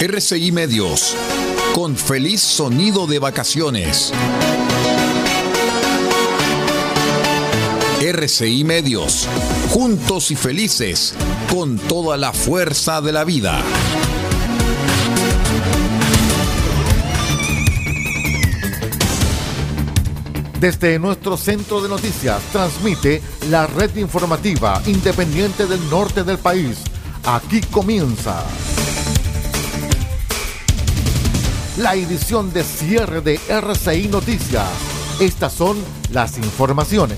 RCI Medios, con feliz sonido de vacaciones. RCI Medios, juntos y felices, con toda la fuerza de la vida. Desde nuestro centro de noticias transmite la red informativa independiente del norte del país. Aquí comienza la edición de cierre de RCI Noticias. Estas son las informaciones.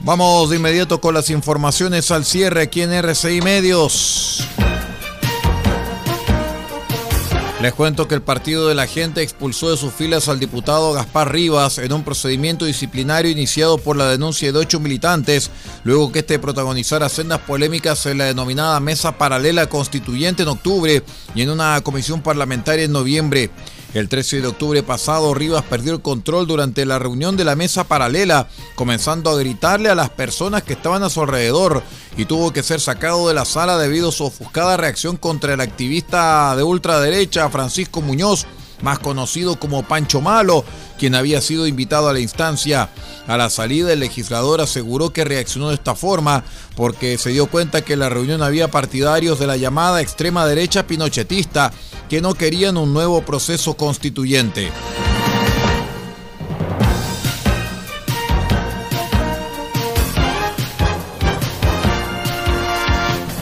Vamos de inmediato con las informaciones al cierre aquí en RCI Medios. Les cuento que el Partido de la Gente expulsó de sus filas al diputado Gaspar Rivas en un procedimiento disciplinario iniciado por la denuncia de ocho militantes, luego que este protagonizara sendas polémicas en la denominada Mesa Paralela Constituyente en octubre y en una comisión parlamentaria en noviembre. El 13 de octubre pasado, Rivas perdió el control durante la reunión de la mesa paralela, comenzando a gritarle a las personas que estaban a su alrededor y tuvo que ser sacado de la sala debido a su ofuscada reacción contra el activista de ultraderecha Francisco Muñoz, más conocido como Pancho Malo, quien había sido invitado a la instancia. A la salida, el legislador aseguró que reaccionó de esta forma porque se dio cuenta que en la reunión había partidarios de la llamada extrema derecha pinochetista que no querían un nuevo proceso constituyente.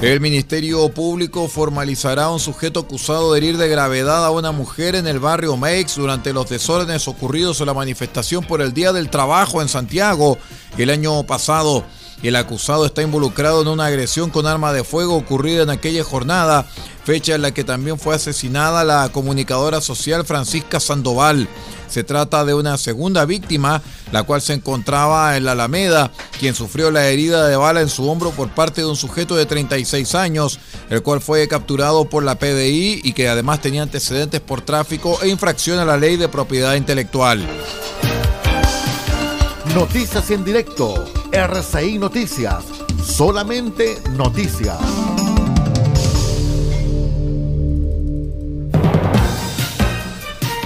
El Ministerio Público formalizará a un sujeto acusado de herir de gravedad a una mujer en el barrio Meix durante los desórdenes ocurridos en la manifestación por el Día del Trabajo en Santiago el año pasado. El acusado está involucrado en una agresión con arma de fuego ocurrida en aquella jornada, fecha en la que también fue asesinada la comunicadora social Francisca Sandoval. Se trata de una segunda víctima, la cual se encontraba en la Alameda, quien sufrió la herida de bala en su hombro por parte de un sujeto de 36 años, el cual fue capturado por la PDI y que además tenía antecedentes por tráfico e infracción a la ley de propiedad intelectual. Noticias en directo, RCI Noticias, solamente noticias.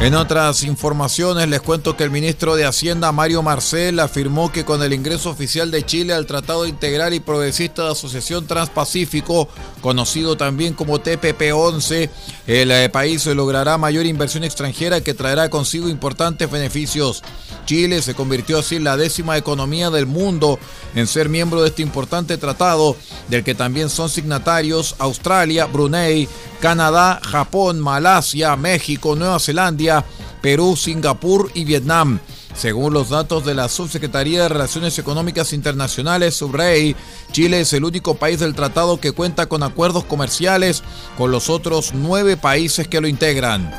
En otras informaciones les cuento que el ministro de Hacienda Mario Marcel afirmó que con el ingreso oficial de Chile al Tratado Integral y Progresista de Asociación Transpacífico, conocido también como TPP-11, el eh, país logrará mayor inversión extranjera que traerá consigo importantes beneficios. Chile se convirtió así en la décima economía del mundo en ser miembro de este importante tratado, del que también son signatarios Australia, Brunei, Canadá, Japón, Malasia, México, Nueva Zelanda, Perú, Singapur y Vietnam. Según los datos de la Subsecretaría de Relaciones Económicas Internacionales, SUBREI, Chile es el único país del tratado que cuenta con acuerdos comerciales con los otros nueve países que lo integran.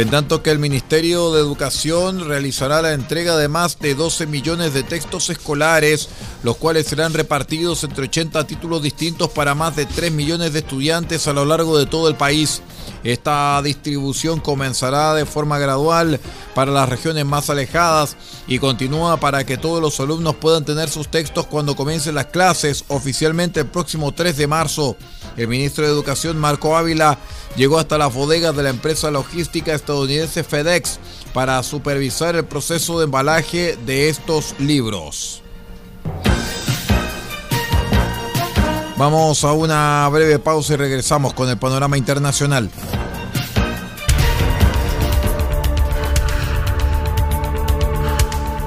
En tanto que el Ministerio de Educación realizará la entrega de más de 12 millones de textos escolares, los cuales serán repartidos entre 80 títulos distintos para más de 3 millones de estudiantes a lo largo de todo el país. Esta distribución comenzará de forma gradual para las regiones más alejadas y continúa para que todos los alumnos puedan tener sus textos cuando comiencen las clases oficialmente el próximo 3 de marzo. El ministro de Educación, Marco Ávila, llegó hasta las bodegas de la empresa logística estadounidense FedEx para supervisar el proceso de embalaje de estos libros. Vamos a una breve pausa y regresamos con el panorama internacional.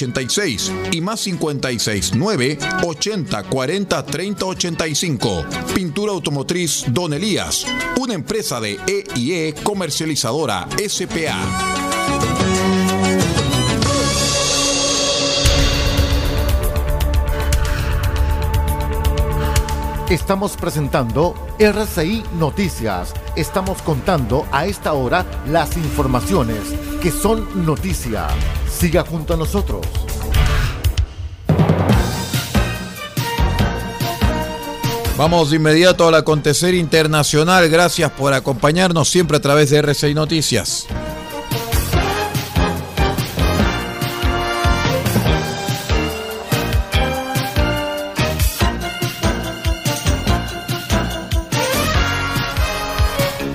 486 y más 56 9 80 40 30 85. Pintura automotriz Don Elías, una empresa de EIE comercializadora SPA. Estamos presentando RCI Noticias. Estamos contando a esta hora las informaciones que son noticia. Siga junto a nosotros. Vamos de inmediato al acontecer internacional. Gracias por acompañarnos siempre a través de RCI Noticias.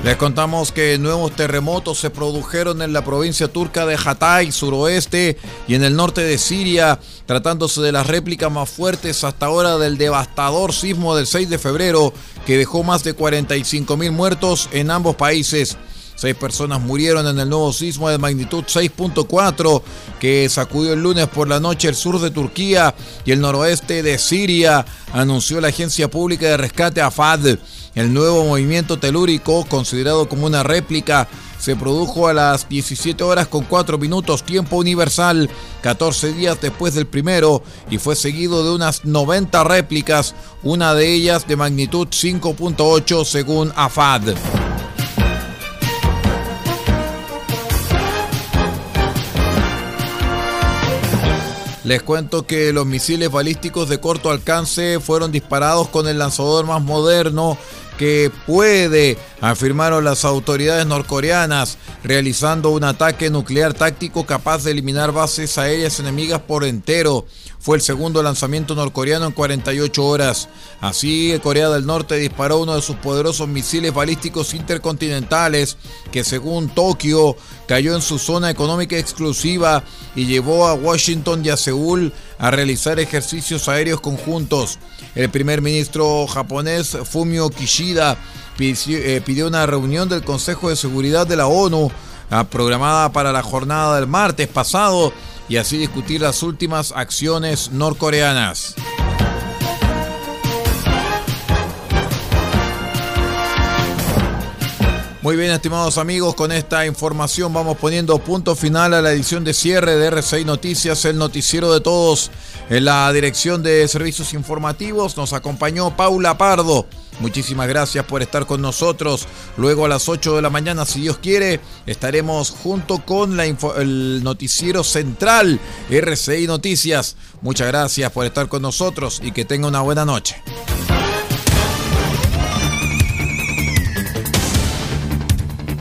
Les contamos que nuevos terremotos se produjeron en la provincia turca de Hatay, suroeste y en el norte de Siria, tratándose de las réplicas más fuertes hasta ahora del devastador sismo del 6 de febrero que dejó más de 45 mil muertos en ambos países. Seis personas murieron en el nuevo sismo de magnitud 6.4 que sacudió el lunes por la noche el sur de Turquía y el noroeste de Siria, anunció la agencia pública de rescate AFAD. El nuevo movimiento telúrico, considerado como una réplica, se produjo a las 17 horas con 4 minutos tiempo universal, 14 días después del primero, y fue seguido de unas 90 réplicas, una de ellas de magnitud 5.8 según AFAD. Les cuento que los misiles balísticos de corto alcance fueron disparados con el lanzador más moderno que puede, afirmaron las autoridades norcoreanas, realizando un ataque nuclear táctico capaz de eliminar bases aéreas enemigas por entero. Fue el segundo lanzamiento norcoreano en 48 horas. Así, Corea del Norte disparó uno de sus poderosos misiles balísticos intercontinentales que según Tokio cayó en su zona económica exclusiva y llevó a Washington y a Seúl a realizar ejercicios aéreos conjuntos. El primer ministro japonés Fumio Kishida eh, pidió una reunión del Consejo de Seguridad de la ONU ah, programada para la jornada del martes pasado y así discutir las últimas acciones norcoreanas. Muy bien, estimados amigos, con esta información vamos poniendo punto final a la edición de cierre de R6 Noticias, el noticiero de todos. En la dirección de servicios informativos nos acompañó Paula Pardo. Muchísimas gracias por estar con nosotros. Luego a las 8 de la mañana, si Dios quiere, estaremos junto con el noticiero central RCI Noticias. Muchas gracias por estar con nosotros y que tenga una buena noche.